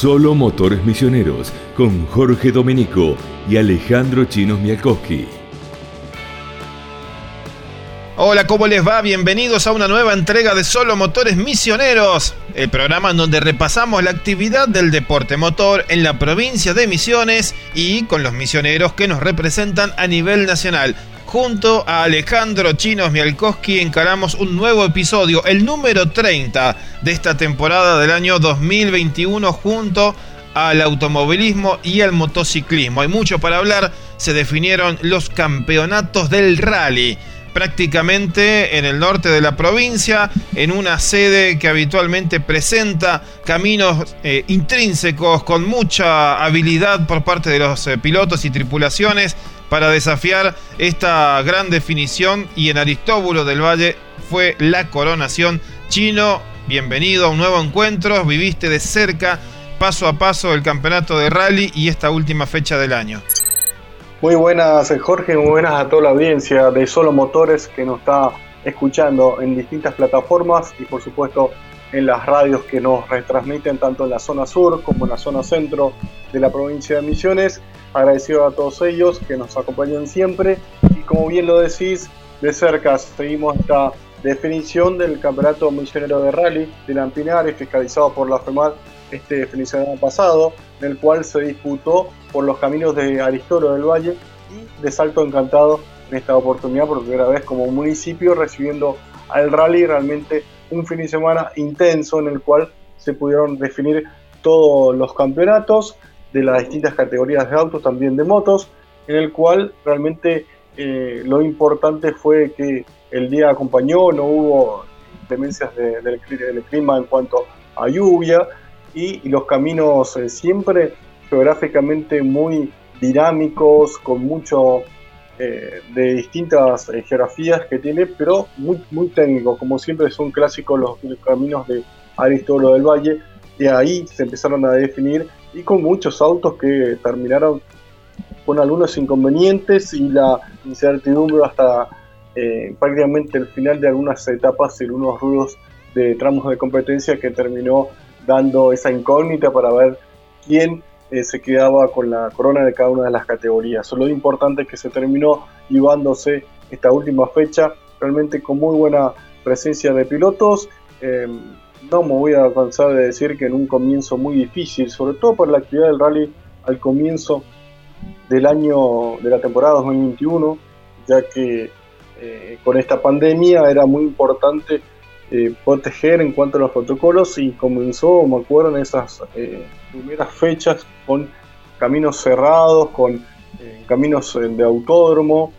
Solo Motores Misioneros con Jorge Domenico y Alejandro Chinos Mialkowski. Hola, ¿cómo les va? Bienvenidos a una nueva entrega de Solo Motores Misioneros, el programa en donde repasamos la actividad del deporte motor en la provincia de Misiones y con los misioneros que nos representan a nivel nacional. Junto a Alejandro Chinos Mialkowski encaramos un nuevo episodio, el número 30 de esta temporada del año 2021 junto al automovilismo y al motociclismo. Hay mucho para hablar, se definieron los campeonatos del rally prácticamente en el norte de la provincia, en una sede que habitualmente presenta caminos eh, intrínsecos con mucha habilidad por parte de los eh, pilotos y tripulaciones para desafiar esta gran definición y en Aristóbulo del Valle fue la coronación. Chino, bienvenido a un nuevo encuentro, viviste de cerca, paso a paso, el campeonato de rally y esta última fecha del año. Muy buenas Jorge, muy buenas a toda la audiencia de Solo Motores que nos está escuchando en distintas plataformas y por supuesto en las radios que nos retransmiten tanto en la zona sur como en la zona centro de la provincia de Misiones. Agradecido a todos ellos que nos acompañan siempre y como bien lo decís, de cerca seguimos esta definición del Campeonato Misionero de Rally de Lampinares, fiscalizado por la FEMAR este fin de semana pasado, en el cual se disputó por los caminos de Aristoro del Valle y de Salto Encantado en esta oportunidad por primera vez como municipio recibiendo al rally realmente un fin de semana intenso en el cual se pudieron definir todos los campeonatos de las distintas categorías de autos, también de motos, en el cual realmente eh, lo importante fue que el día acompañó, no hubo demencias del, clima en cuanto a lluvia y, los caminos eh, siempre geográficamente muy dinámicos, con mucho eh, de distintas eh, geografías que tiene, pero muy, muy técnico, como siempre son clásicos los, caminos de Aristóbulo del Valle, y ahí se empezaron a definir, y con muchos autos que terminaron con algunos inconvenientes y la incertidumbre hasta eh, prácticamente el final de algunas etapas y algunos rudos de tramos de competencia que terminó dando esa incógnita para ver quién eh, se quedaba con la corona de cada una de las categorías. Lo importante es que se terminó llevándose esta última fecha realmente con muy buena presencia de pilotos. Em, no me voy a cansar de decir que en un comienzo muy difícil, sobre todo por la actividad del rally al comienzo del año de la temporada 2021, ya que eh, con esta pandemia era muy importante eh, proteger en cuanto a los protocolos y comenzó, me acuerdo, en esas eh, primeras fechas con caminos cerrados, con eh, caminos de autódromo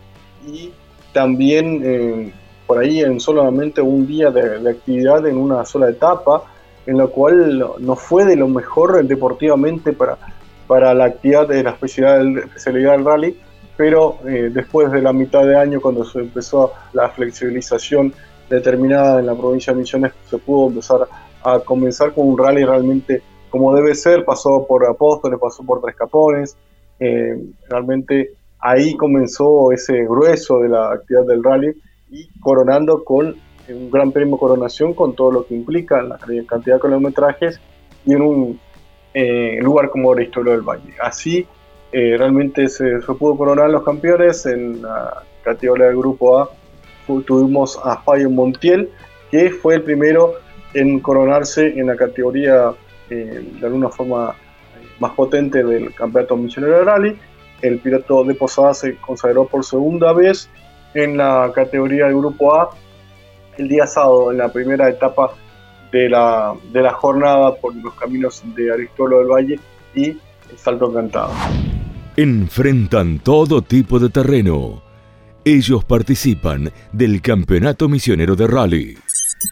y también por ahí en solamente un día de, actividad en una sola etapa, en la cual no fue de lo mejor deportivamente para, para la actividad de la especialidad especialidad del rally, pero después de la mitad de año cuando se empezó la flexibilización determinada en la provincia de Misiones se pudo empezar a comenzar con un rally realmente como debe ser, pasó por Apóstoles, pasó por Tres Capones, eh, realmente ahí comenzó ese grueso de la actividad del rally y coronando con un gran premio coronación con todo lo que implica la cantidad de kilometrajes y en un eh, lugar como Aristolo del Valle. Así eh, realmente se, se, pudo coronar los campeones en la categoría del grupo A tuvimos a Fabio Montiel, que fue el primero en coronarse en la categoría eh, de alguna forma eh, más potente del campeonato misionero rally. El piloto de Posada se consagró por segunda vez en la categoría del grupo A el día sábado, en la primera etapa de la, de la jornada por los caminos de Aristóbulo del Valle y el Salto Encantado. Enfrentan todo tipo de terreno ellos participan del Campeonato Misionero de Rally.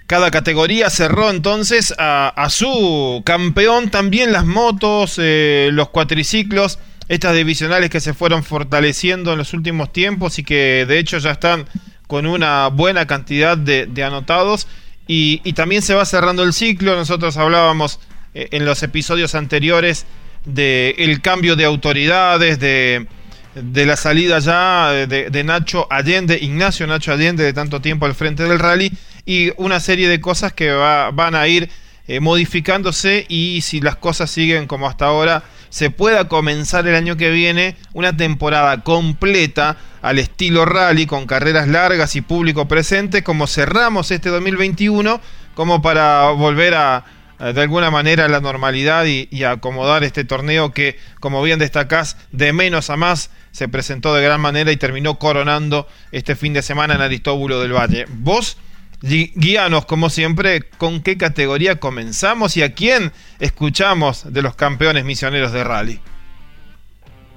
Cada categoría cerró entonces a, su campeón, también las motos, eh, los cuatriciclos, estas divisionales que se fueron fortaleciendo en los últimos tiempos y que de hecho ya están con una buena cantidad de, anotados. Y, también se va cerrando el ciclo. Nosotros hablábamos eh, en los episodios anteriores del cambio de autoridades, de, de la salida ya de, Nacho Allende, Ignacio Nacho Allende, de tanto tiempo al frente del rally, y una serie de cosas que van a ir eh, modificándose y si las cosas siguen como hasta ahora, se pueda comenzar el año que viene una temporada completa al estilo rally con carreras largas y público presente como cerramos este 2021 como para volver a, de alguna manera la normalidad y, y, acomodar este torneo que como bien destacás de menos a más se presentó de gran manera y terminó coronando este fin de semana en Aristóbulo del Valle. Vos guíanos como siempre con qué categoría comenzamos y a quién escuchamos de los campeones misioneros de rally.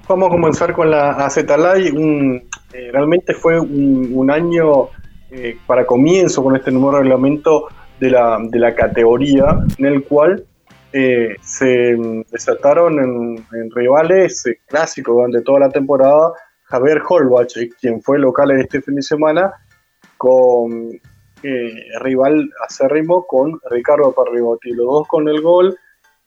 Vamos a comenzar con la Acetalay. Un, eh, realmente fue un, año eh, para comienzo con este nuevo reglamento de la, de la categoría, en el cual eh, se desataron en, rivales clásicos durante toda la temporada. Javier Holbach, quien fue local en este fin de semana, con eh, rival acérrimo con Ricardo Parrigotti. Los dos con el gol,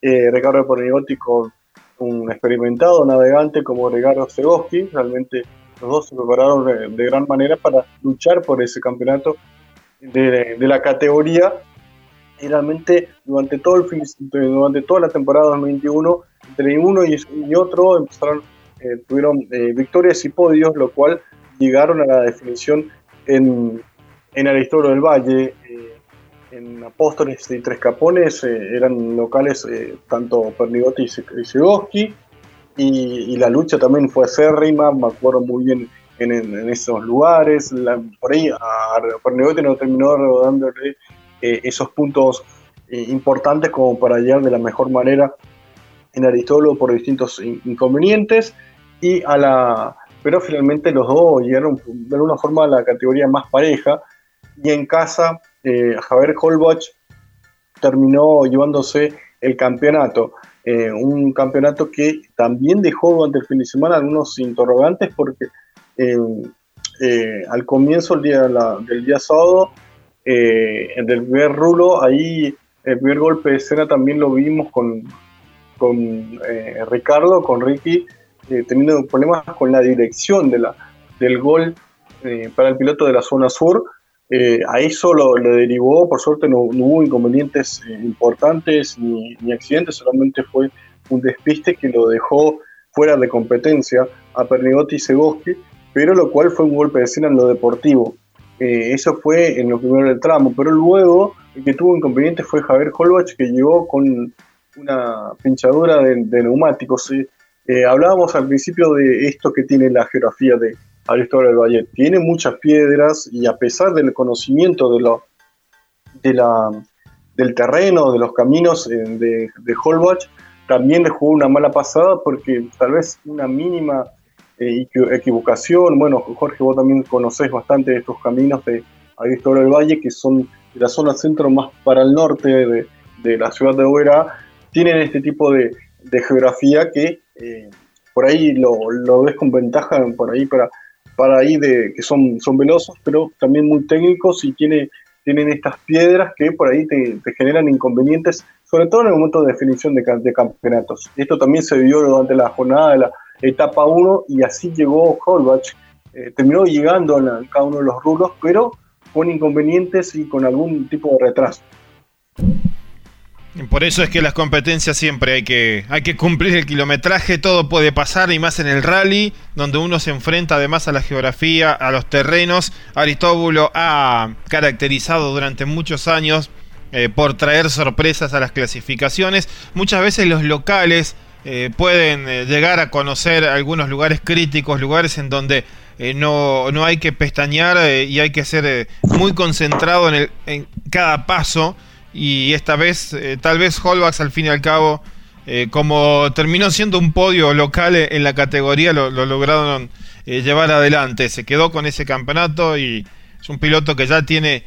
eh, Ricardo Parrigotti con un experimentado navegante como Ricardo Segoski. Realmente los dos se prepararon de, gran manera para luchar por ese campeonato de, la categoría. Y realmente durante todo el durante toda la temporada 2021, entre uno y, otro empezaron, eh, tuvieron victorias y podios, lo cual llegaron a la definición en en del Valle, eh, en Apóstoles y Tres Capones eh, eran locales eh, tanto Pernigotti y Segoski, y, la lucha también fue acérrima, me acuerdo muy bien en, esos lugares, por ahí a Pernigotti no terminó dándole esos puntos importantes como para llegar de la mejor manera en Aristóbulo por distintos inconvenientes, y a la pero finalmente los dos llegaron de alguna forma a la categoría más pareja, y en casa eh, Javier Holbach terminó llevándose el campeonato. Eh, un campeonato que también dejó durante el fin de semana algunos interrogantes porque eh, al comienzo del día, del día sábado, en el primer rulo, ahí el primer golpe de escena también lo vimos con, con Ricardo, con Ricky, teniendo problemas con la dirección de la, del gol para el piloto de la zona sur. Eh, a eso lo, derivó, por suerte no, hubo inconvenientes eh, importantes ni, accidentes, solamente fue un despiste que lo dejó fuera de competencia a Pernigotti y Segoski, pero lo cual fue un golpe de escena en lo deportivo. Eh, eso fue en lo primero del tramo, pero luego el que tuvo inconvenientes fue Javier Holbach, que llegó con una pinchadura de, neumáticos. hablábamos al principio de esto que tiene la geografía de, Aristóbulo del Valle. Tiene muchas piedras y a pesar del conocimiento de de la, del terreno, de los caminos eh, de, de Holbach, también le jugó una mala pasada porque tal vez una mínima eh, equivocación, bueno, Jorge, vos también conocés bastante estos caminos de Aristóbulo del Valle, que son de la zona centro más para el norte de, la ciudad de Oberá, tienen este tipo de, geografía que eh, por ahí lo, lo, ves con ventaja por ahí para para ahí de, que son, son velosos, pero también muy técnicos y tiene, tienen estas piedras que por ahí te, generan inconvenientes, sobre todo en el momento de definición de, de, campeonatos. Esto también se vio durante la jornada de la etapa 1 y así llegó Holbach. Eh, terminó llegando en, cada uno de los rubros, pero con inconvenientes y con algún tipo de retraso. Por eso es que las competencias siempre hay que, hay que cumplir el kilometraje, todo puede pasar y más en el rally, donde uno se enfrenta además a la geografía, a los terrenos. Aristóbulo ha caracterizado durante muchos años eh, por traer sorpresas a las clasificaciones. Muchas veces los locales eh, pueden eh, llegar a conocer algunos lugares críticos, lugares en donde no, no, hay que pestañear y hay que ser muy concentrado en, el, en cada paso y esta vez, eh, tal vez Holbach al fin y al cabo, eh, como terminó siendo un podio local en la categoría, lo, lograron eh, llevar adelante. Se quedó con ese campeonato y es un piloto que ya tiene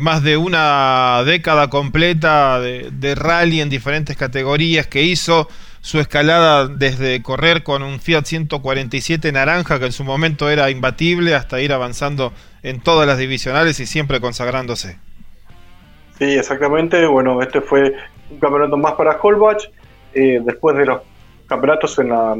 más de una década completa de, rally en diferentes categorías, que hizo su escalada desde correr con un Fiat 147 naranja, que en su momento era imbatible, hasta ir avanzando en todas las divisionales y siempre consagrándose. Sí, exactamente. Bueno, este fue un campeonato más para Holbach. Eh, después de los campeonatos en la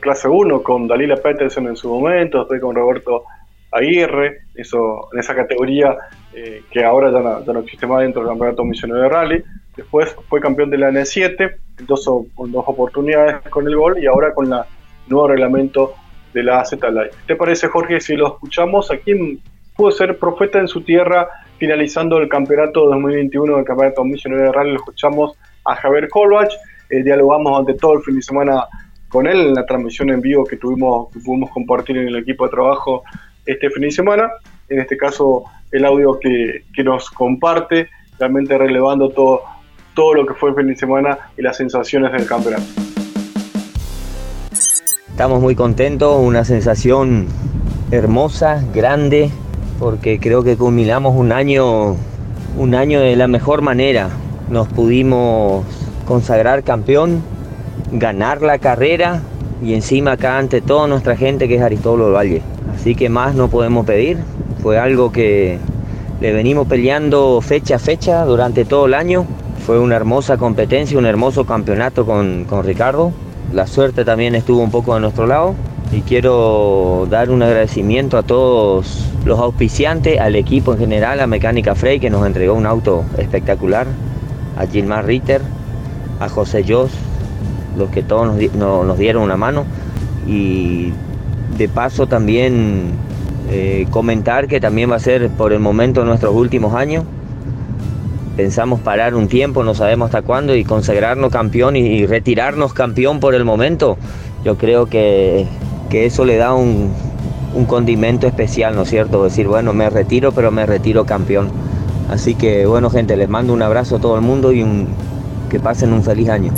clase 1 con Dalila Peterson en su momento, estoy con Roberto Aguirre, eso, en esa categoría eh, que ahora ya no, existe más dentro del campeonato misionero de rally. después fue campeón de la N7, dos, con dos oportunidades con el gol y ahora con el nuevo reglamento de la AZ Live. ¿Te parece, Jorge, si lo escuchamos? ¿A quién pudo ser profeta en su tierra finalizando el campeonato 2021 del Campeonato Misionero de Rally? Lo escuchamos a Javier Kolbach, eh, dialogamos ante todo el fin de semana con él en la transmisión en vivo que tuvimos, que pudimos compartir en el equipo de trabajo este fin de semana. En este caso, el audio que, que nos comparte, realmente relevando todo, todo lo que fue el fin de semana y las sensaciones del campeonato. Estamos muy contentos, una sensación hermosa, grande, porque creo que culminamos un año, un año de la mejor manera. Nos pudimos consagrar campeón, ganar la carrera y encima acá ante toda nuestra gente que es Aristóbulo Valle. Así que más no podemos pedir. Fue algo que le venimos peleando fecha a fecha durante todo el año. Fue una hermosa competencia, un hermoso campeonato con, con Ricardo. La suerte también estuvo un poco a nuestro lado. Y quiero dar un agradecimiento a todos los auspiciantes, al equipo en general, a Mecánica Frey que nos entregó un auto espectacular, a Gilmar Ritter, a José Jos, los que todos nos, dieron una mano. Y de paso también eh, comentar que también va a ser por el momento nuestros últimos años pensamos parar un tiempo, no sabemos hasta cuándo, y consagrarnos campeón y, retirarnos campeón por el momento, yo creo que, eso le da un, condimento especial, ¿no es cierto? Decir, bueno, me retiro, pero me retiro campeón. Así que, bueno, gente, les mando un abrazo a todo el mundo y un, que pasen un feliz año.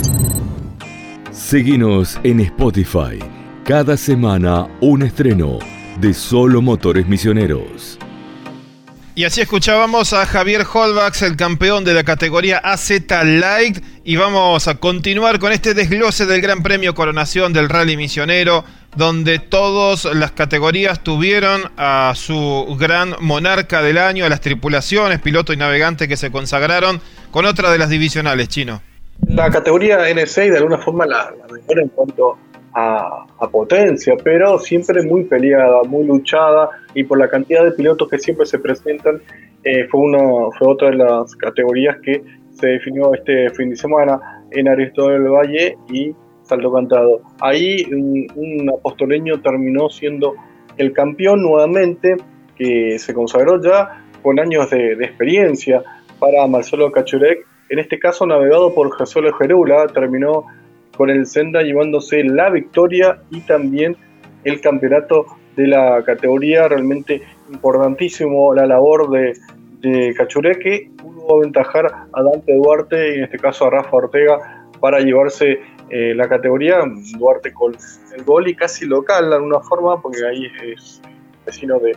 Seguimos en Spotify. Cada semana un estreno de Solo Motores Misioneros. Y así escuchábamos a Javier Holbach, el campeón de la categoría AZ Light. Y vamos a continuar con este desglose del Gran Premio Coronación del Rally Misionero, donde todas las categorías tuvieron a su gran monarca del año, a las tripulaciones, piloto y navegante que se consagraron con otra de las divisionales, chino. La categoría N6 de alguna forma la, mejor en cuanto potencia, pero siempre muy peleada, muy luchada y por la cantidad de pilotos que siempre se presentan, eh, fue, una, fue otra de las categorías que se definió este fin de semana en Aristóteles del Valle y Salto Cantado. Ahí un, apostoleño terminó siendo el campeón nuevamente, que se consagró ya con años de, experiencia para Marcelo Cachurek, en este caso navegado por Jesús Gerula, terminó con el Senda llevándose la victoria y también el campeonato de la categoría. Realmente importantísimo la labor de, de que pudo aventajar a Dante Duarte y en este caso a Rafa Ortega para llevarse eh, la categoría. Duarte con el gol y casi local de alguna forma, porque ahí es vecino de,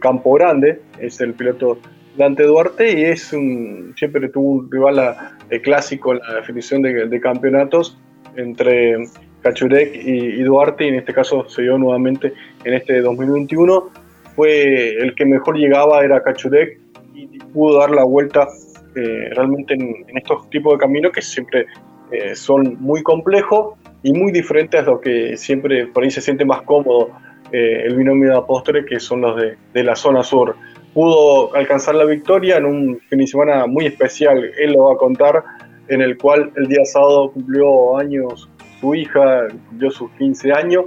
Campo Grande, es el piloto Dante Duarte y es un, siempre tuvo un rival clásico en la definición de, de campeonatos entre Cachurek y, Duarte, y en este caso se dio nuevamente en este 2021. Fue el que mejor llegaba, era Cachurek, y pudo dar la vuelta eh, realmente en, estos tipos de caminos que siempre eh, son muy complejos y muy diferentes a lo que siempre por ahí se siente más cómodo eh, el binomio de apóstoles, que son los de, de la zona sur. Pudo alcanzar la victoria en un fin de semana muy especial, él lo va a contar en el cual el día sábado cumplió años su hija, cumplió sus 15 años,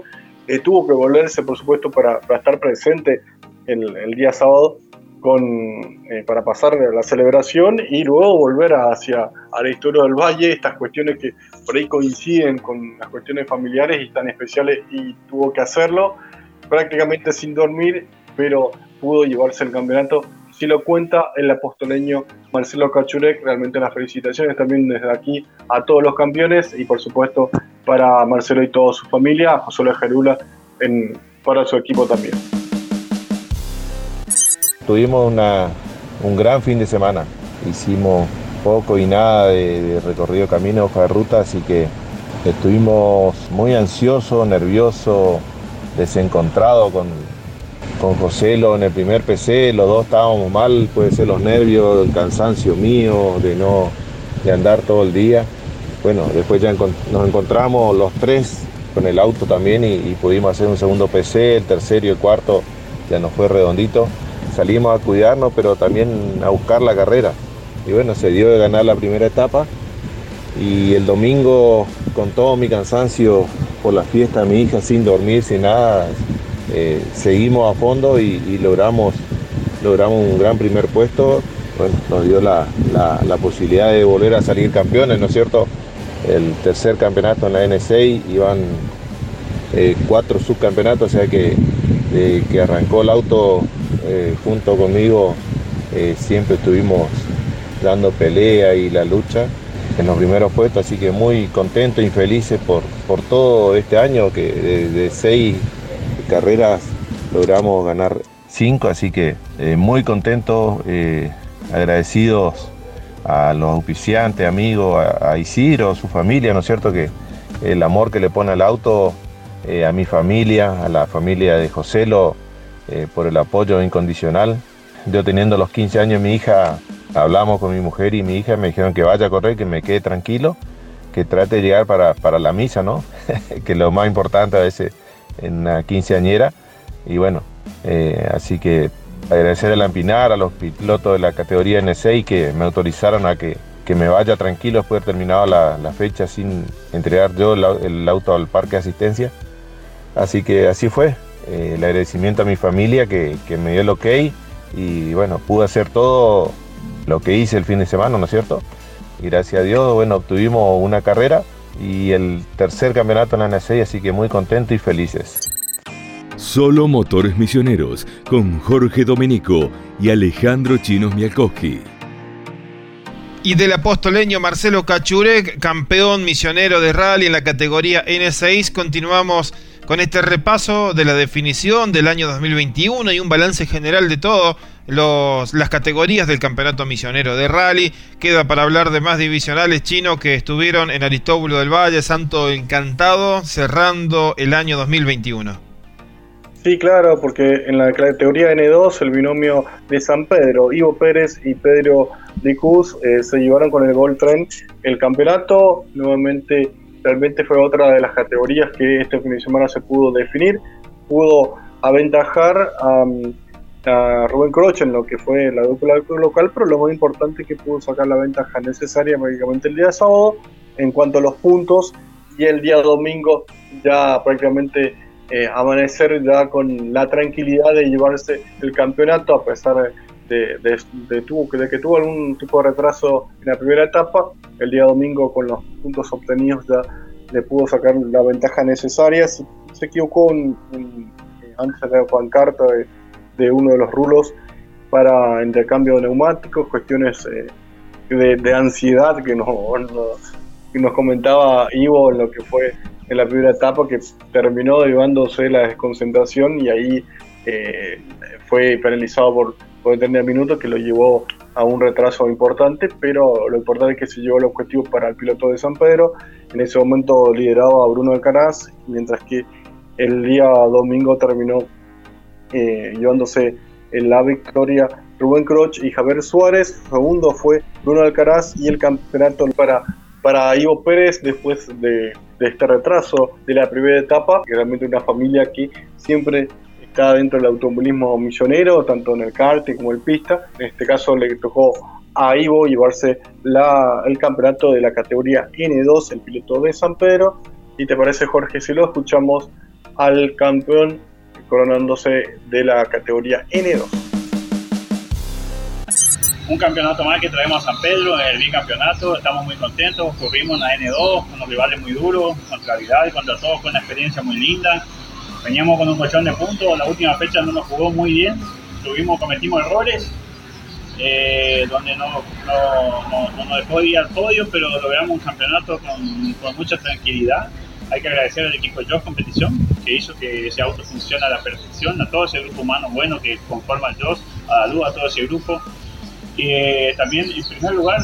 eh, tuvo que volverse, por supuesto, para, estar presente el, día sábado con, eh, para pasar la celebración y luego volver hacia a la historia del Valle, estas cuestiones que por ahí coinciden con las cuestiones familiares y tan especiales y tuvo que hacerlo prácticamente sin dormir, pero pudo llevarse el campeonato lo cuenta el apostoleño Marcelo Cachurek. Realmente las felicitaciones también desde aquí a todos los campeones y por supuesto para Marcelo y toda su familia, a José Luis Gerula en, para su equipo también. Tuvimos una, un gran fin de semana. Hicimos poco y nada de, de recorrido camino, hoja de ruta, así que estuvimos muy ansiosos, nerviosos, desencontrados con, con Joselo en el primer PC, los dos estábamos mal, puede ser los nervios, el cansancio mío, de no de andar todo el día. Bueno, después ya nos encontramos los tres con el auto también y, pudimos hacer un segundo PC, el tercero y el cuarto ya nos fue redondito. Salimos a cuidarnos, pero también a buscar la carrera. y bueno, se dio de ganar la primera etapa y el domingo con todo mi cansancio por la fiesta mi hija, sin dormir, sin nada, eh, seguimos a fondo y, logramos, logramos un gran primer puesto. Bueno, nos dio la, posibilidad de volver a salir campeones, ¿no es cierto? El tercer campeonato en la N6, iban eh, cuatro subcampeonatos, o sea que que arrancó el auto eh, junto conmigo, siempre estuvimos dando pelea y la lucha en los primeros puestos, así que muy contentos y felices por, por todo este año, que de, seis carreras logramos ganar cinco, así que eh, muy contentos, eh, agradecidos a los auspiciantes, amigos, a, Isidro, su familia, ¿no es cierto? Que el amor que le pone al auto, eh, a mi familia, a la familia de Joselo, por el apoyo incondicional. Yo teniendo los 15 años, mi hija hablamos con mi mujer y mi hija, me dijeron que vaya a correr, que me quede tranquilo, que trate de llegar para, la misa, ¿no? que lo más importante a veces en una quinceañera. Y bueno, eh, así que agradecer a la Empinar, a los pilotos de la categoría N6 que me autorizaron a que, me vaya tranquilo después de terminado la, fecha sin entregar yo el, auto al parque de asistencia. Así que así fue. Eh, el agradecimiento a mi familia que, que me dio el ok y bueno, pude hacer todo lo que hice el fin de semana, ¿no es cierto? Y gracias a Dios, bueno, obtuvimos una carrera y el tercer campeonato en la N6, así que muy contento y felices. Solo Motores Misioneros con Jorge Domenico y Alejandro Chinos Mialkowski. Y del apostoleño Marcelo Cachurek, campeón misionero de rally en la categoría N6, continuamos con este repaso de la definición del año 2021 y un balance general de todo los, las categorías del campeonato misionero de rally. Queda para hablar de más divisionales chinos que estuvieron en Aristóbulo del Valle, Santo Encantado, cerrando el año 2021. Sí, claro, porque en la categoría N2 el binomio de San Pedro, Ivo Pérez y Pedro Licuz eh, se llevaron con el Gold Train el campeonato. Nuevamente, realmente fue otra de las categorías que este fin de semana se pudo definir. Pudo aventajar a a Rubén Croce en lo que fue la dupla local, pero lo más importante es que pudo sacar la ventaja necesaria prácticamente el día sábado en cuanto a los puntos y el día domingo ya prácticamente eh, amanecer ya con la tranquilidad de llevarse el campeonato a pesar de, de, tuvo, de que tuvo algún tipo de retraso en la primera etapa, el día domingo con los puntos obtenidos ya le pudo sacar la ventaja necesaria, se, equivocó en, antes de la pancarta de de uno de los rulos para intercambio de neumáticos, cuestiones eh, de, ansiedad que nos, nos comentaba Ivo en lo que fue en la primera etapa, que terminó llevándose la desconcentración y ahí eh, fue penalizado por, por determinados minutos que lo llevó a un retraso importante, pero lo importante es que se llevó el objetivo para el piloto de San Pedro. En ese momento lideraba a Bruno Alcaraz, mientras que el día domingo terminó eh, llevándose la victoria Rubén Croch y Javier Suárez. Segundo fue Bruno Alcaraz y el campeonato para, para Ivo Pérez después de, este retraso de la primera etapa. Realmente una familia que siempre está dentro del automovilismo millonero, tanto en el kart como en el pista. En este caso le tocó a Ivo llevarse la, el campeonato de la categoría N2, el piloto de San Pedro. ¿Y te parece, Jorge, si lo escuchamos al campeón coronándose de la categoría N2. Un campeonato más que traemos a San Pedro, el bicampeonato, estamos muy contentos, corrimos en la N2 con los rivales muy duros, contra Vidal, contra todos fue una experiencia muy linda. Veníamos con un colchón de puntos, la última fecha no nos jugó muy bien, tuvimos, cometimos errores, eh, donde no, no, no, nos dejó ir al podio, pero logramos un campeonato con, con mucha tranquilidad hay que agradecer al equipo Josh Competición que hizo que ese auto funcione a la perfección, a todo ese grupo humano bueno que conforma el Josh, a la luz, a todo ese grupo. Y eh, también, en primer lugar,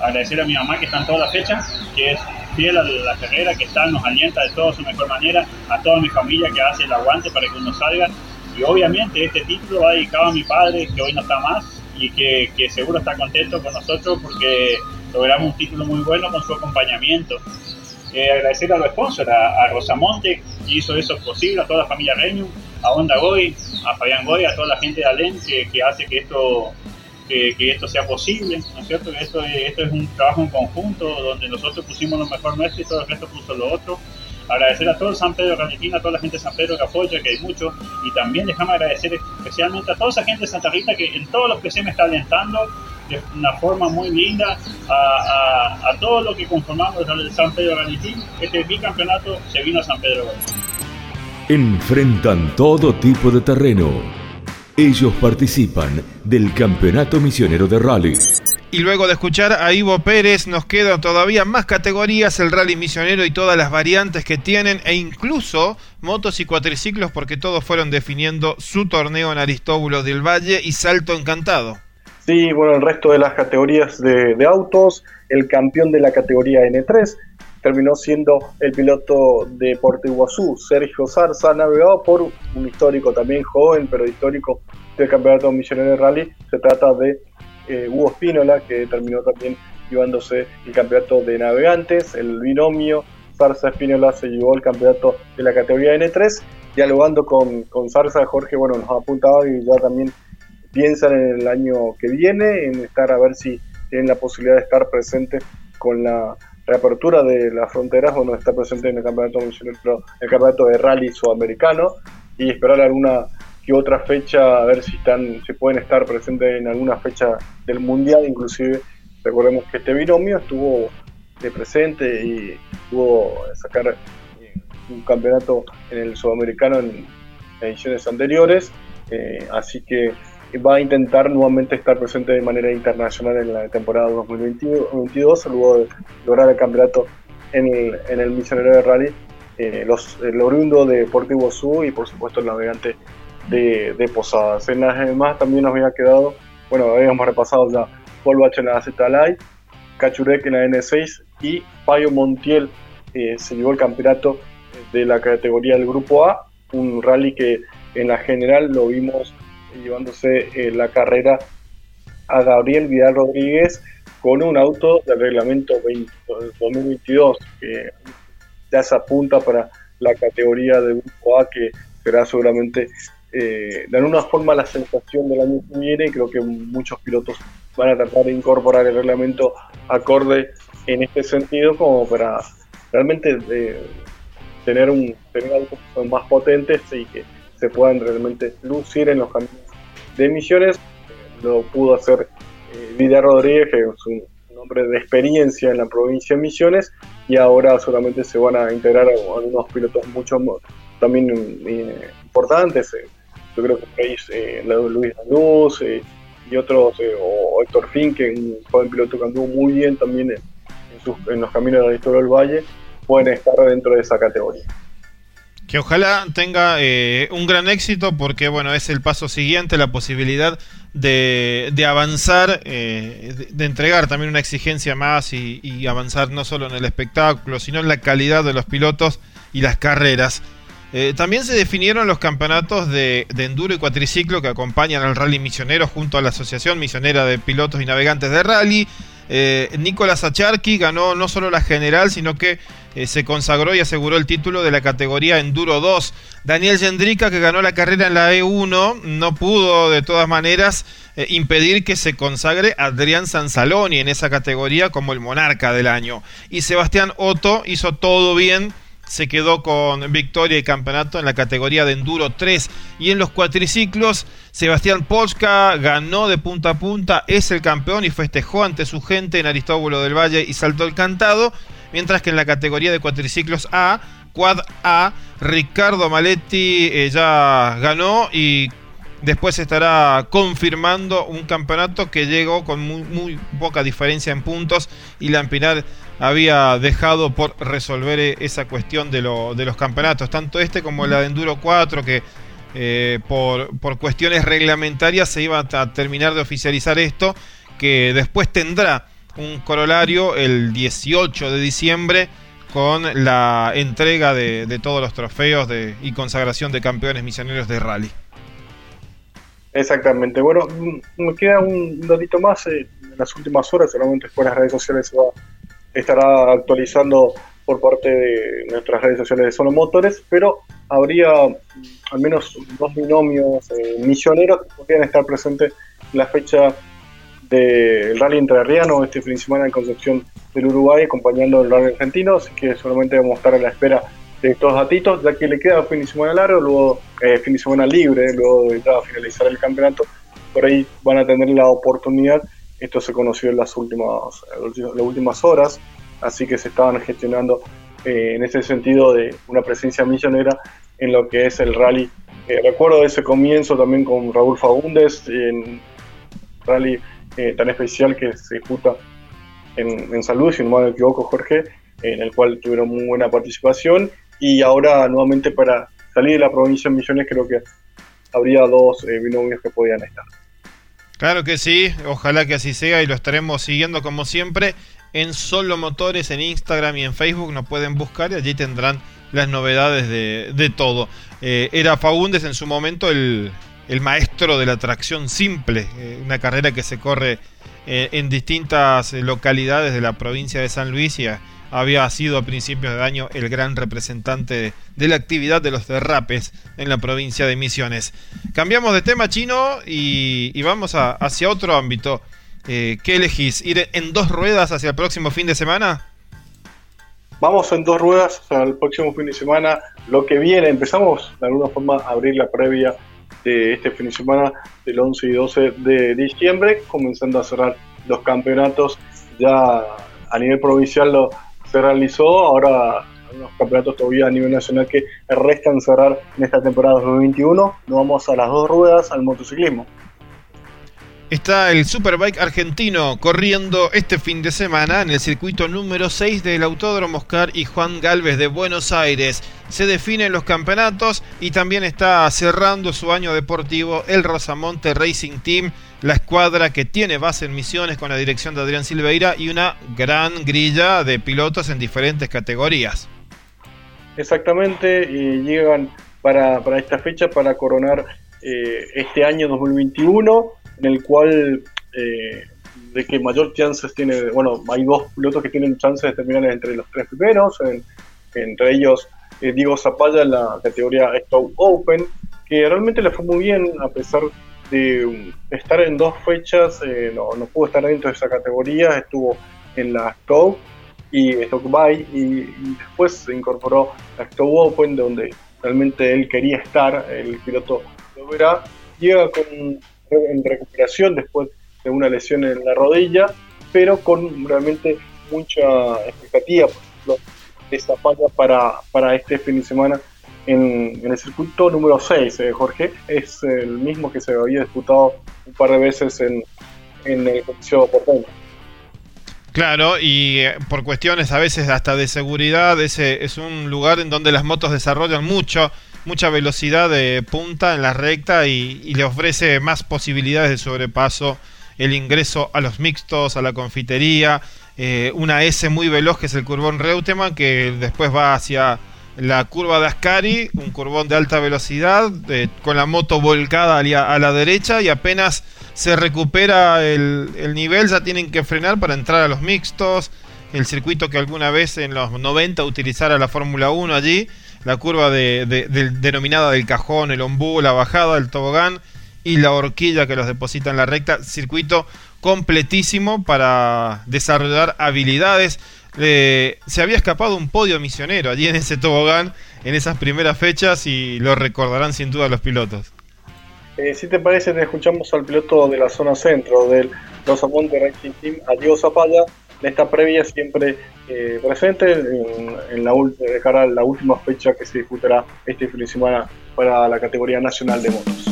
agradecer a mi mamá que está en toda la fecha, que es fiel a la carrera, que está, nos alienta de toda su mejor manera, a toda mi familia que hace el aguante para que uno salga. Y obviamente este título va dedicado a mi padre, que hoy no está más, y que, que seguro está contento con nosotros porque logramos un título muy bueno con su acompañamiento. Eh, agradecer a los sponsors, a, a, Rosamonte, que hizo eso posible, a toda la familia Reño, a Onda Goy, a Fabián Goy, a toda la gente de Alén que, que hace que esto que, esto sea posible, ¿no es cierto? Esto, esto es un trabajo en conjunto donde nosotros pusimos lo mejor nuestro y todo el resto puso lo otro. Agradecer a todo San Pedro de a toda la gente de San Pedro que apoya, que hay mucho, y también déjame agradecer especialmente a toda esa gente de Santa Rita que en todos los que se me está alentando de una forma muy linda a, todo lo que conformamos el San Pedro Granitín. Este bicampeonato se vino a San Pedro Enfrentan todo tipo de terreno. Ellos participan del Campeonato Misionero de Rally. Y luego de escuchar a Ivo Pérez, nos quedan todavía más categorías, el rally misionero y todas las variantes que tienen, e incluso motos y cuatriciclos, porque todos fueron definiendo su torneo en Aristóbulo del Valle y Salto Encantado. Sí, bueno, el resto de las categorías de, autos, el campeón de la categoría N3 terminó siendo el piloto de Porto Iguazú, Sergio Zarza, navegado por un histórico también joven, pero histórico del Campeonato Misionero de Rally. Se trata de eh, Hugo Espínola, que terminó también llevándose el campeonato de navegantes, el binomio Zarza Espínola se llevó el campeonato de la categoría N3, dialogando con, con Zarza, Jorge, bueno, nos ha apuntado y ya también piensan en el año que viene, en estar a ver si tienen la posibilidad de estar presente con la reapertura de las fronteras, bueno, estar presente en el campeonato el campeonato de rally sudamericano y esperar alguna que otra fecha, a ver si están, si pueden estar presentes en alguna fecha del mundial, inclusive recordemos que este binomio estuvo presente y pudo sacar un campeonato en el sudamericano en ediciones anteriores, eh, así que va a intentar nuevamente estar presente de manera internacional en la temporada 2022, luego de lograr el campeonato en el, en el Misionero de Rally, eh, los, el oriundo de Deportivo Sur y por supuesto el navegante de, de, Posadas. En las demás también nos había quedado, bueno, habíamos repasado ya Paul Bach en la Z Light, Cachurek en la N6 y Payo Montiel eh, se llevó el campeonato de la categoría del Grupo A, un rally que en la general lo vimos llevándose eh, la carrera a Gabriel Vidal Rodríguez con un auto del reglamento 2022 que ya se apunta para la categoría de grupo A que será seguramente eh, de alguna forma la sensación del año que viene. Y creo que muchos pilotos van a tratar de incorporar el reglamento acorde en este sentido como para realmente eh, tener un tener autos más potentes y que se puedan realmente lucir en los caminos de Misiones. Lo pudo hacer eh, Rodríguez, que es un hombre de experiencia en la provincia de Misiones, y ahora solamente se van a integrar algunos pilotos mucho también eh, importantes. Eh, yo creo que eh, Luis Lanús y otros, o Héctor Finn, que un joven piloto que anduvo muy bien también en, en los caminos de la historia del Valle, pueden estar dentro de esa categoría que ojalá tenga eh, un gran éxito porque bueno es el paso siguiente la posibilidad de, de avanzar eh, de, entregar también una exigencia más y, avanzar no solo en el espectáculo sino en la calidad de los pilotos y las carreras. Eh, también se definieron los campeonatos de, de, enduro y cuatriciclo que acompañan al rally misionero junto a la Asociación Misionera de Pilotos y Navegantes de Rally. Nicolás Acharki ganó no solo la general, sino que eh, se consagró y aseguró el título de la categoría Enduro 2. Daniel Yendrica, que ganó la carrera en la E1, no pudo de todas maneras eh, impedir que se consagre Adrián Sansaloni en esa categoría como el monarca del año. Y Sebastián Otto hizo todo bien se quedó con victoria y campeonato en la categoría de Enduro 3 y en los cuatriciclos Sebastián Polska ganó de punta a punta, es el campeón y festejó ante su gente en Aristóbulo del Valle y saltó el cantado, mientras que en la categoría de cuatriciclos A, Quad A, Ricardo Maletti eh, ya ganó y después estará confirmando un campeonato que llegó con muy, muy poca diferencia en puntos y Lampinar había dejado por resolver e-, esa cuestión de los campeonatos, tanto este como la de Enduro 4, que eh, por, por, cuestiones reglamentarias se iba a terminar de oficializar esto, que después tendrá un corolario el 18 de diciembre con la entrega de, todos los trofeos de, y consagración de campeones misioneros de rally. Exactamente. Bueno, me queda un datito más. Eh, en las últimas horas, solamente por las redes sociales se va estará actualizando por parte de nuestras redes sociales de Solo Motores, pero habría al menos dos binomios eh, misioneros que podrían estar presentes en la fecha del rally entrerriano este fin de semana en Concepción del Uruguay, acompañando el rally argentino, así que solamente vamos a estar a la espera de estos datitos, ya que le queda fin de semana largo, luego eh, fin de semana libre, luego de finalizar el campeonato, por ahí van a tener la oportunidad, esto se conoció en las últimas, las últimas horas, así que se estaban gestionando eh, en ese sentido de una presencia millonera en lo que es el rally. Eh, recuerdo ese comienzo también con Raúl Fagundes en rally eh, tan especial que se disputa en, en Salud, si no me equivoco, Jorge, en el cual tuvieron muy buena participación. Y ahora, nuevamente, para salir de la provincia de Misiones, creo que habría dos binomios que podían estar. Claro que sí, ojalá que así sea y lo estaremos siguiendo como siempre en Solo Motores en Instagram y en Facebook nos pueden buscar y allí tendrán las novedades de, todo. Eh, era Fagundes en su momento el, maestro de la tracción simple, eh, una carrera que se corre eh, en distintas localidades de la provincia de San Luis y había sido a principios de año el gran representante de la actividad de los derrapes en la provincia de Misiones. Cambiamos de tema chino y, vamos hacia otro ámbito. Eh, ¿Qué elegís? ¿Ir en dos ruedas hacia el próximo fin de semana? Vamos en dos ruedas el próximo fin de semana. Lo que viene, empezamos de alguna forma a abrir la previa de este fin de semana del 11 y 12 de diciembre, comenzando a cerrar los campeonatos. Ya a nivel provincial lo, se realizó, ahora los campeonatos todavía a nivel nacional que restan cerrar en esta temporada 2021. Nos vamos a las dos ruedas al motociclismo. Está el Superbike argentino corriendo este fin de semana en el circuito número 6 del Autódromo Oscar y Juan Galvez de Buenos Aires. Se definen los campeonatos y también está cerrando su año deportivo el Rosamonte Racing Team, la escuadra que tiene base en misiones con la dirección de Adrián Silveira y una gran grilla de pilotos en diferentes categorías. Exactamente, y llegan para, esta fecha para coronar eh, este año 2021 en el cual eh, de que mayor chances tiene, bueno, hay dos pilotos que tienen chances de terminar entre los tres primeros, entre ellos eh, Diego Zapalla en la categoría Stow Open, que realmente le fue muy bien a pesar de estar en dos fechas, eh, no, no, pudo estar dentro de esa categoría, estuvo en la Stow y Stock By y, después se incorporó a Stow Open donde realmente él quería estar, el piloto lo verá, llega con en recuperación después de una lesión en la rodilla, pero con realmente mucha expectativa, por ejemplo, de falla para, para este fin de semana en, el circuito número 6, eh, Jorge. Es el mismo que se había disputado un par de veces en, en el Coliseo Porteño. Claro, y eh, por cuestiones a veces hasta de seguridad, ese es un lugar en donde las motos desarrollan mucho mucha velocidad de punta en la recta y, le ofrece más posibilidades de sobrepaso el ingreso a los mixtos, a la confitería, eh, una S muy veloz que es el curvón Reutemann que después va hacia la curva de Ascari, un curvón de alta velocidad, con la moto volcada a la derecha y apenas se recupera el, el, nivel ya tienen que frenar para entrar a los mixtos, el circuito que alguna vez en los 90 utilizara la Fórmula 1 allí la curva de, denominada del cajón, el ombú, la bajada, el tobogán y la horquilla que los deposita en la recta. Circuito completísimo para desarrollar habilidades. se había escapado un podio misionero allí en ese tobogán en esas primeras fechas y lo recordarán sin duda los pilotos. Eh, si te parece, te escuchamos al piloto de la zona centro del Rosamonte Racing Team, Adiós Zapalla, en esta previa siempre eh, presente en, la, de cara a la última fecha que se disputará este fin de semana para la categoría nacional de motos.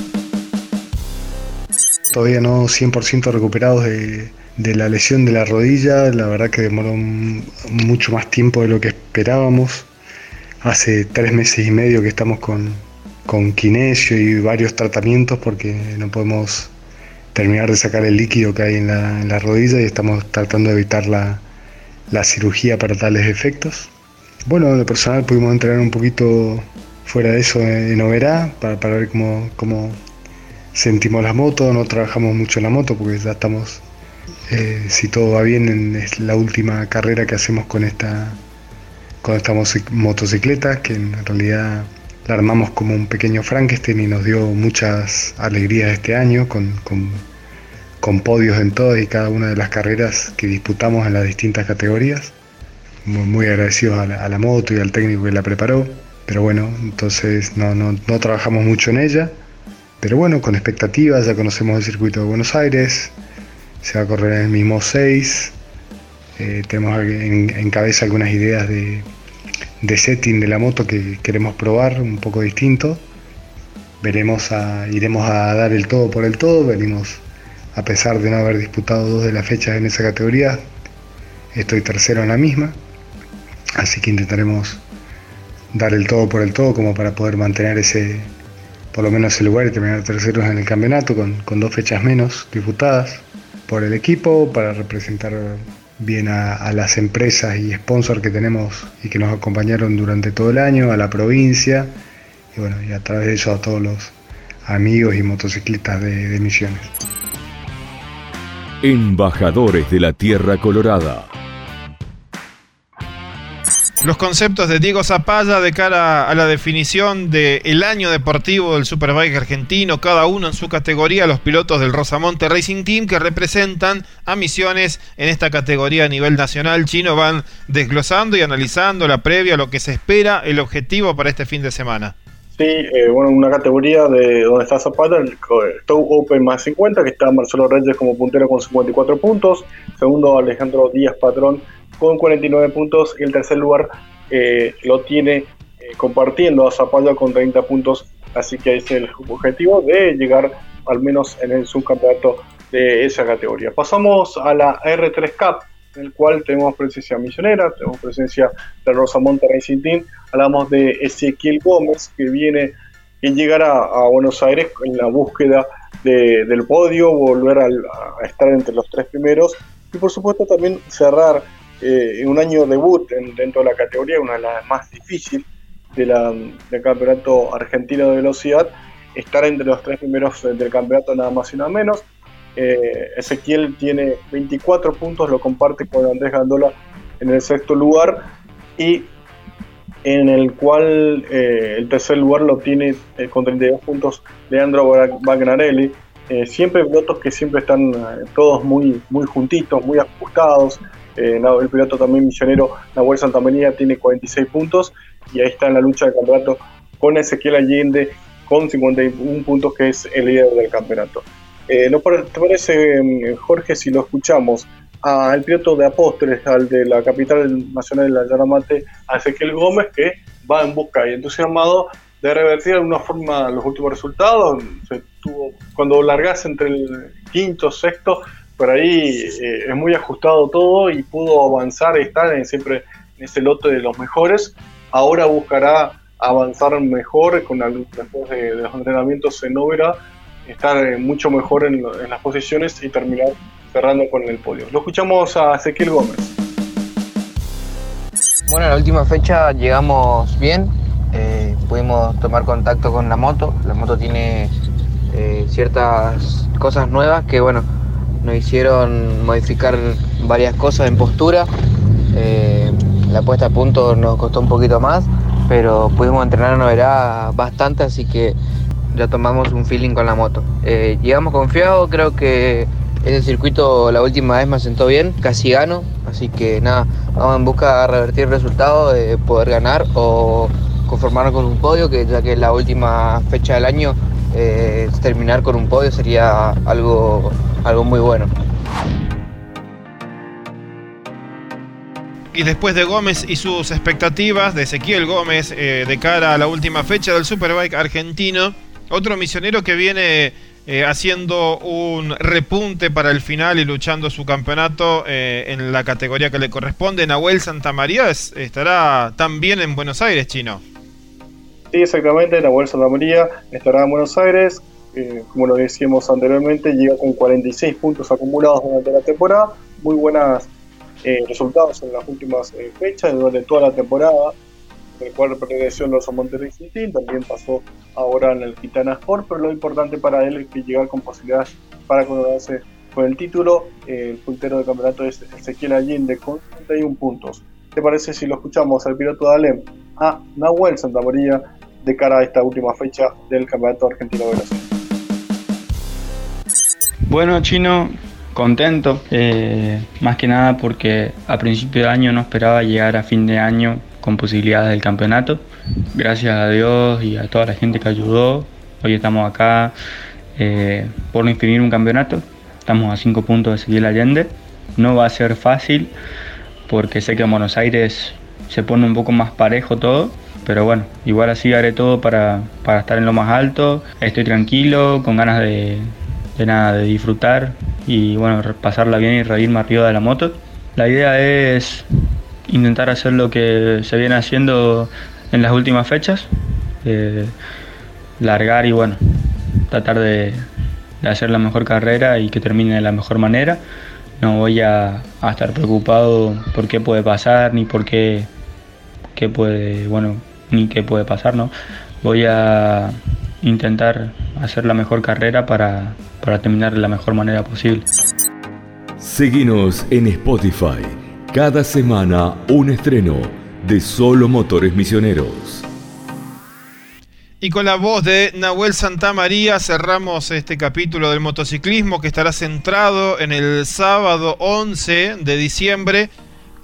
Todavía no 100% recuperados de, la lesión de la rodilla, la verdad que demoró mucho más tiempo de lo que esperábamos. Hace tres meses y medio que estamos con, con kinesio y varios tratamientos porque no podemos terminar de sacar el líquido que hay en la, rodilla y estamos tratando de evitar la, cirugía para tales efectos. Bueno, de personal pudimos entrenar un poquito fuera de eso en Oberá para, ver cómo, sentimos la moto, no trabajamos mucho en la moto porque ya estamos, eh, si todo va bien, en es la última carrera que hacemos con esta, con esta motocicleta, que en realidad la armamos como un pequeño Frankenstein y nos dio muchas alegrías este año con, con podios en todas y cada una de las carreras que disputamos en las distintas categorías. Muy, agradecidos a la, moto y al técnico que la preparó, pero bueno, entonces no, no, no trabajamos mucho en ella, pero bueno, con expectativas, ya conocemos el circuito de Buenos Aires, se va a correr en el mismo 6, eh, tenemos en, cabeza algunas ideas de, de setting de la moto que queremos probar, un poco distinto. Veremos a, iremos a dar el todo por el todo, venimos a pesar de no haber disputado dos de las fechas en esa categoría, estoy tercero en la misma, así que intentaremos dar el todo por el todo como para poder mantener ese, por lo menos ese lugar y terminar terceros en el campeonato con, con dos fechas menos disputadas por el equipo, para representar bien a, las empresas y sponsors que tenemos y que nos acompañaron durante todo el año, a la provincia y bueno, y a través de eso a todos los amigos y motociclistas de, de Misiones. Embajadores de la Tierra Colorada. Los conceptos de Diego Zapalla de cara a la definición del año deportivo del Superbike argentino, cada uno en su categoría, los pilotos del Rosamonte Racing Team que representan a Misiones en esta categoría a nivel nacional. Chino van desglosando y analizando la previa, lo que se espera, el objetivo para este fin de semana. Sí, eh, bueno, una categoría de donde está Zapata, el Tow Open más 50, que está Marcelo Reyes como puntero con 54 puntos, segundo Alejandro Díaz Patrón con 49 puntos y el tercer lugar eh, lo tiene eh, compartiendo a Zapata con 30 puntos, así que es el objetivo de llegar al menos en el subcampeonato de esa categoría. Pasamos a la R3 Cup, en el cual tenemos presencia misionera, tenemos presencia de Rosamonte Racing Team, hablamos de Ezequiel Gómez, que viene, que llegará a Buenos Aires en la búsqueda del podio, volver a, estar entre los tres primeros, y por supuesto también cerrar eh, un año debut dentro de la categoría, una de las más difíciles del campeonato argentino de velocidad, estar entre los tres primeros del campeonato nada más y nada menos. Eh, Ezequiel tiene 24 puntos, lo comparte con Andrés Gandola en el sexto lugar y en el cual eh, el tercer lugar lo tiene eh, con 32 puntos Leandro Bagnarelli. siempre pilotos que siempre están todos muy, muy juntitos, muy ajustados. El piloto también misionero Nahuel Santamaría tiene 46 puntos y ahí está en la lucha del campeonato con Ezequiel Allende con 51 puntos que es el líder del campeonato. Eh, ¿No te parece, mm, Jorge, si lo escuchamos al piloto de Apóstoles, al de la capital nacional de la Yaramate, a Ezequiel Gómez, que va en busca y entusiasmado de revertir de alguna forma los últimos resultados? Tuvo, cuando largas entre el quinto, sexto, por ahí eh, es muy ajustado todo y pudo avanzar y estar en, siempre en ese lote de los mejores. Ahora buscará avanzar mejor con después de, los entrenamientos en Óvera estar eh, mucho mejor en, las posiciones y terminar cerrando con el podio. Lo escuchamos a Ezequiel Gómez. Bueno, en la última fecha llegamos bien, eh, pudimos tomar contacto con la moto. La moto tiene eh, ciertas cosas nuevas que, bueno, nos hicieron modificar varias cosas en postura. la puesta a punto nos costó un poquito más, pero pudimos entrenar en novedad bastante, así que ya tomamos un feeling con la moto. Eh, llegamos confiados, creo que ese circuito la última vez me sentó bien, casi gano, así que nada, vamos en busca de revertir el resultado, de poder ganar o conformarnos con un podio, que ya que es la última fecha del año, eh, terminar con un podio sería algo, algo muy bueno. Y después de Gómez y sus expectativas de Ezequiel Gómez eh, de cara a la última fecha del Superbike argentino, otro misionero que viene eh, haciendo un repunte para el final y luchando su campeonato en la categoría que le corresponde, Nahuel Santamaría, estará también en Buenos Aires, Chino. Sí, exactamente, Nahuel Santamaría estará en Buenos Aires, eh, como lo decíamos anteriormente, llega con 46 puntos acumulados durante la temporada, muy buenos resultados en las últimas fechas, durante toda la temporada, el cual perteneció en los Monterrey City, también pasó ahora en el Gitana Sport, pero lo importante para él es que llegar con posibilidades para coronarse con el título. El puntero del campeonato es Ezequiel Allende con 31 puntos. ¿Te parece si lo escuchamos al piloto de Alem, a Nahuel Santamaría, de cara a esta última fecha del Campeonato Argentino de Brasil? Bueno, Chino, contento, eh, más que nada porque a principio de año no esperaba llegar a fin de año con posibilidades del campeonato. Gracias a Dios y a toda la gente que ayudó, hoy estamos acá eh, por no infinir un campeonato. Estamos a cinco puntos de seguir Allende. No va a ser fácil porque sé que en Buenos Aires se pone un poco más parejo todo, pero bueno, igual así haré todo para, para estar en lo más alto. Estoy tranquilo, con ganas de, de nada, de disfrutar y bueno, pasarla bien y reírme arriba de la moto. La idea es intentar hacer lo que se viene haciendo en las últimas fechas, eh, largar y bueno, tratar de, hacer la mejor carrera y que termine de la mejor manera. No voy a, estar preocupado por qué puede pasar ni por qué, qué puede, bueno, ni qué puede pasar, ¿no? Voy a intentar hacer la mejor carrera para, para terminar de la mejor manera posible. Seguimos en Spotify. Cada semana un estreno de Solo Motores Misioneros. Y con la voz de Nahuel Santamaría cerramos este capítulo del motociclismo que estará centrado en el sábado 11 de diciembre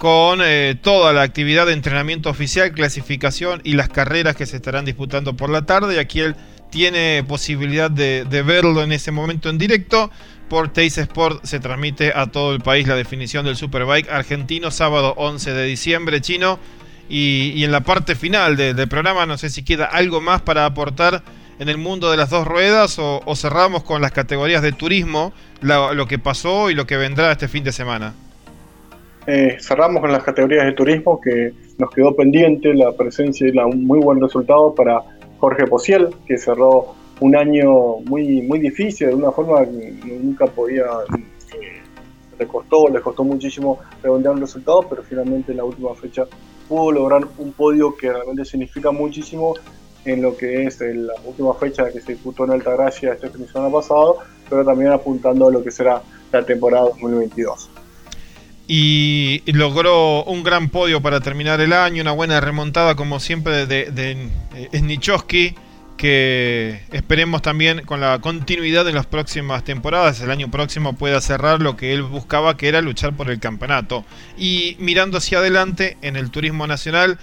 con eh, toda la actividad de entrenamiento oficial, clasificación y las carreras que se estarán disputando por la tarde. Y aquí él tiene posibilidad de, verlo en ese momento en directo. Por Teis Sport se transmite a todo el país la definición del Superbike argentino, sábado 11 de diciembre, chino. Y, en la parte final del programa, no sé si queda algo más para aportar en el mundo de las dos ruedas o, cerramos con las categorías de turismo, lo, que pasó y lo que vendrá este fin de semana. Eh, cerramos con las categorías de turismo que nos quedó pendiente la presencia y la, un muy buen resultado para Jorge Posiel, que cerró un año muy, muy difícil, de una forma que nunca podía, eh, le costó, le costó muchísimo redondear un resultado, pero finalmente en la última fecha pudo lograr un podio que realmente significa muchísimo en lo que es la última fecha que se disputó en Altagracia este fin de semana pasado, pero también apuntando a lo que será la temporada 2022 y logró un gran podio para terminar el año, una buena remontada como siempre de, de, eh, que esperemos también con la continuidad de las próximas temporadas, el año próximo pueda cerrar lo que él buscaba, que era luchar por el campeonato. Y mirando hacia adelante en el turismo nacional,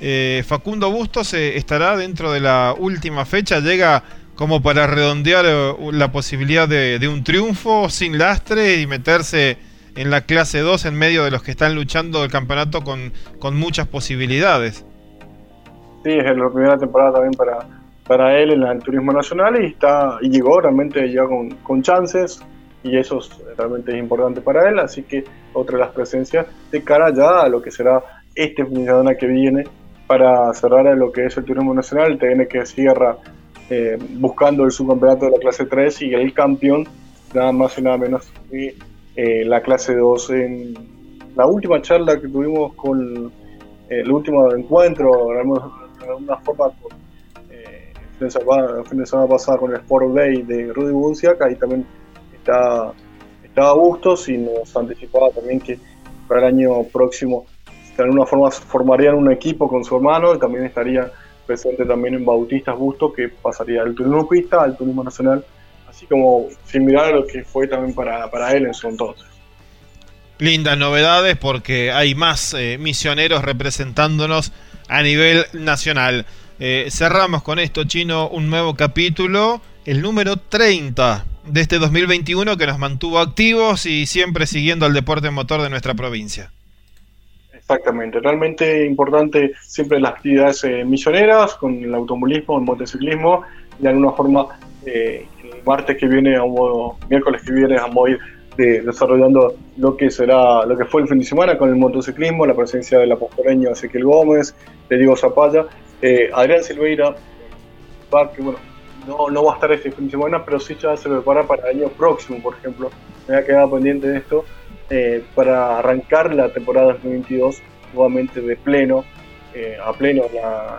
eh, Facundo Bustos eh, estará dentro de la última fecha, llega como para redondear la posibilidad de, de un triunfo sin lastre y meterse en la clase 2 en medio de los que están luchando el campeonato con, con muchas posibilidades. Sí, es la primera temporada también para, para él en el turismo nacional y está y llegó realmente ya con, con chances y eso realmente es importante para él, así que otra de las presencias de cara ya a lo que será este fin de semana que viene para cerrar lo que es el turismo nacional, tiene que cierra eh, buscando el subcampeonato de la clase 3 y el campeón nada más y nada menos que eh, la clase 2. En la última charla que tuvimos con eh, el último encuentro, de alguna forma, con, eh, el fin de semana pasada con el Sport Day de Rudy Bunciac, ahí también está, estaba Bustos y nos anticipaba también que para el año próximo de alguna forma formarían un equipo con su hermano y también estaría presente también en Bautistas Bustos que pasaría del turismo pista al turismo nacional así como similar a lo que fue también para, para él en su entonces. Lindas novedades porque hay más eh, misioneros representándonos a nivel nacional. Eh, cerramos con esto, Chino, un nuevo capítulo, el número 30 de este 2021 que nos mantuvo activos y siempre siguiendo al deporte motor de nuestra provincia. Exactamente, realmente importante siempre las actividades eh, misioneras con el automovilismo, el motociclismo y de alguna forma eh, martes que viene, o miércoles que viene, vamos a ir de, desarrollando lo que será, lo que fue el fin de semana con el motociclismo, la presencia del apostoleño Ezequiel Gómez, de Diego Zapaya, eh, Adrián Silveira, que bueno, no, no va a estar este fin de semana, pero sí ya se prepara para el año próximo, por ejemplo. Me ha quedado pendiente de esto, eh, para arrancar la temporada 2022 nuevamente de pleno, eh, a pleno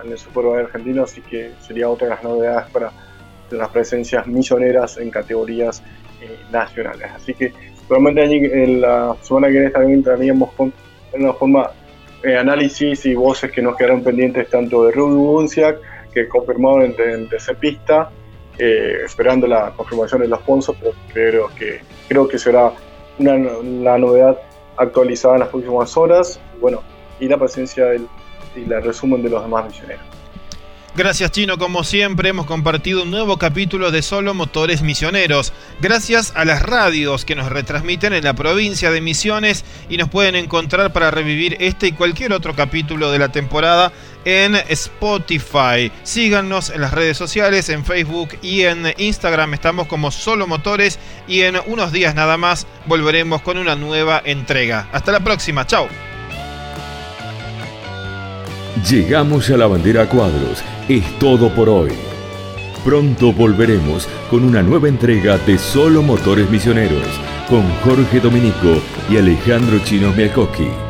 en el Superbike argentino, así que sería otra de las novedades para de las presencias misioneras en categorías eh, nacionales. Así que probablemente en la semana que viene también entraríamos con una forma eh, análisis y voces que nos quedaron pendientes tanto de Rudy Bunciak, que confirmaron en, en pista eh, esperando la confirmación de los sponsors, pero creo que, creo que será una, la novedad actualizada en las próximas horas. Bueno, y la presencia del, y la resumen de los demás misioneros. Gracias Chino, como siempre hemos compartido un nuevo capítulo de Solo Motores Misioneros. Gracias a las radios que nos retransmiten en la provincia de Misiones y nos pueden encontrar para revivir este y cualquier otro capítulo de la temporada en Spotify. Síganos en las redes sociales, en Facebook y en Instagram. Estamos como Solo Motores y en unos días nada más volveremos con una nueva entrega. Hasta la próxima, chao. Llegamos a la bandera cuadros. Es todo por hoy. Pronto volveremos con una nueva entrega de Solo Motores Misioneros con Jorge Dominico y Alejandro Chinos Miakoski.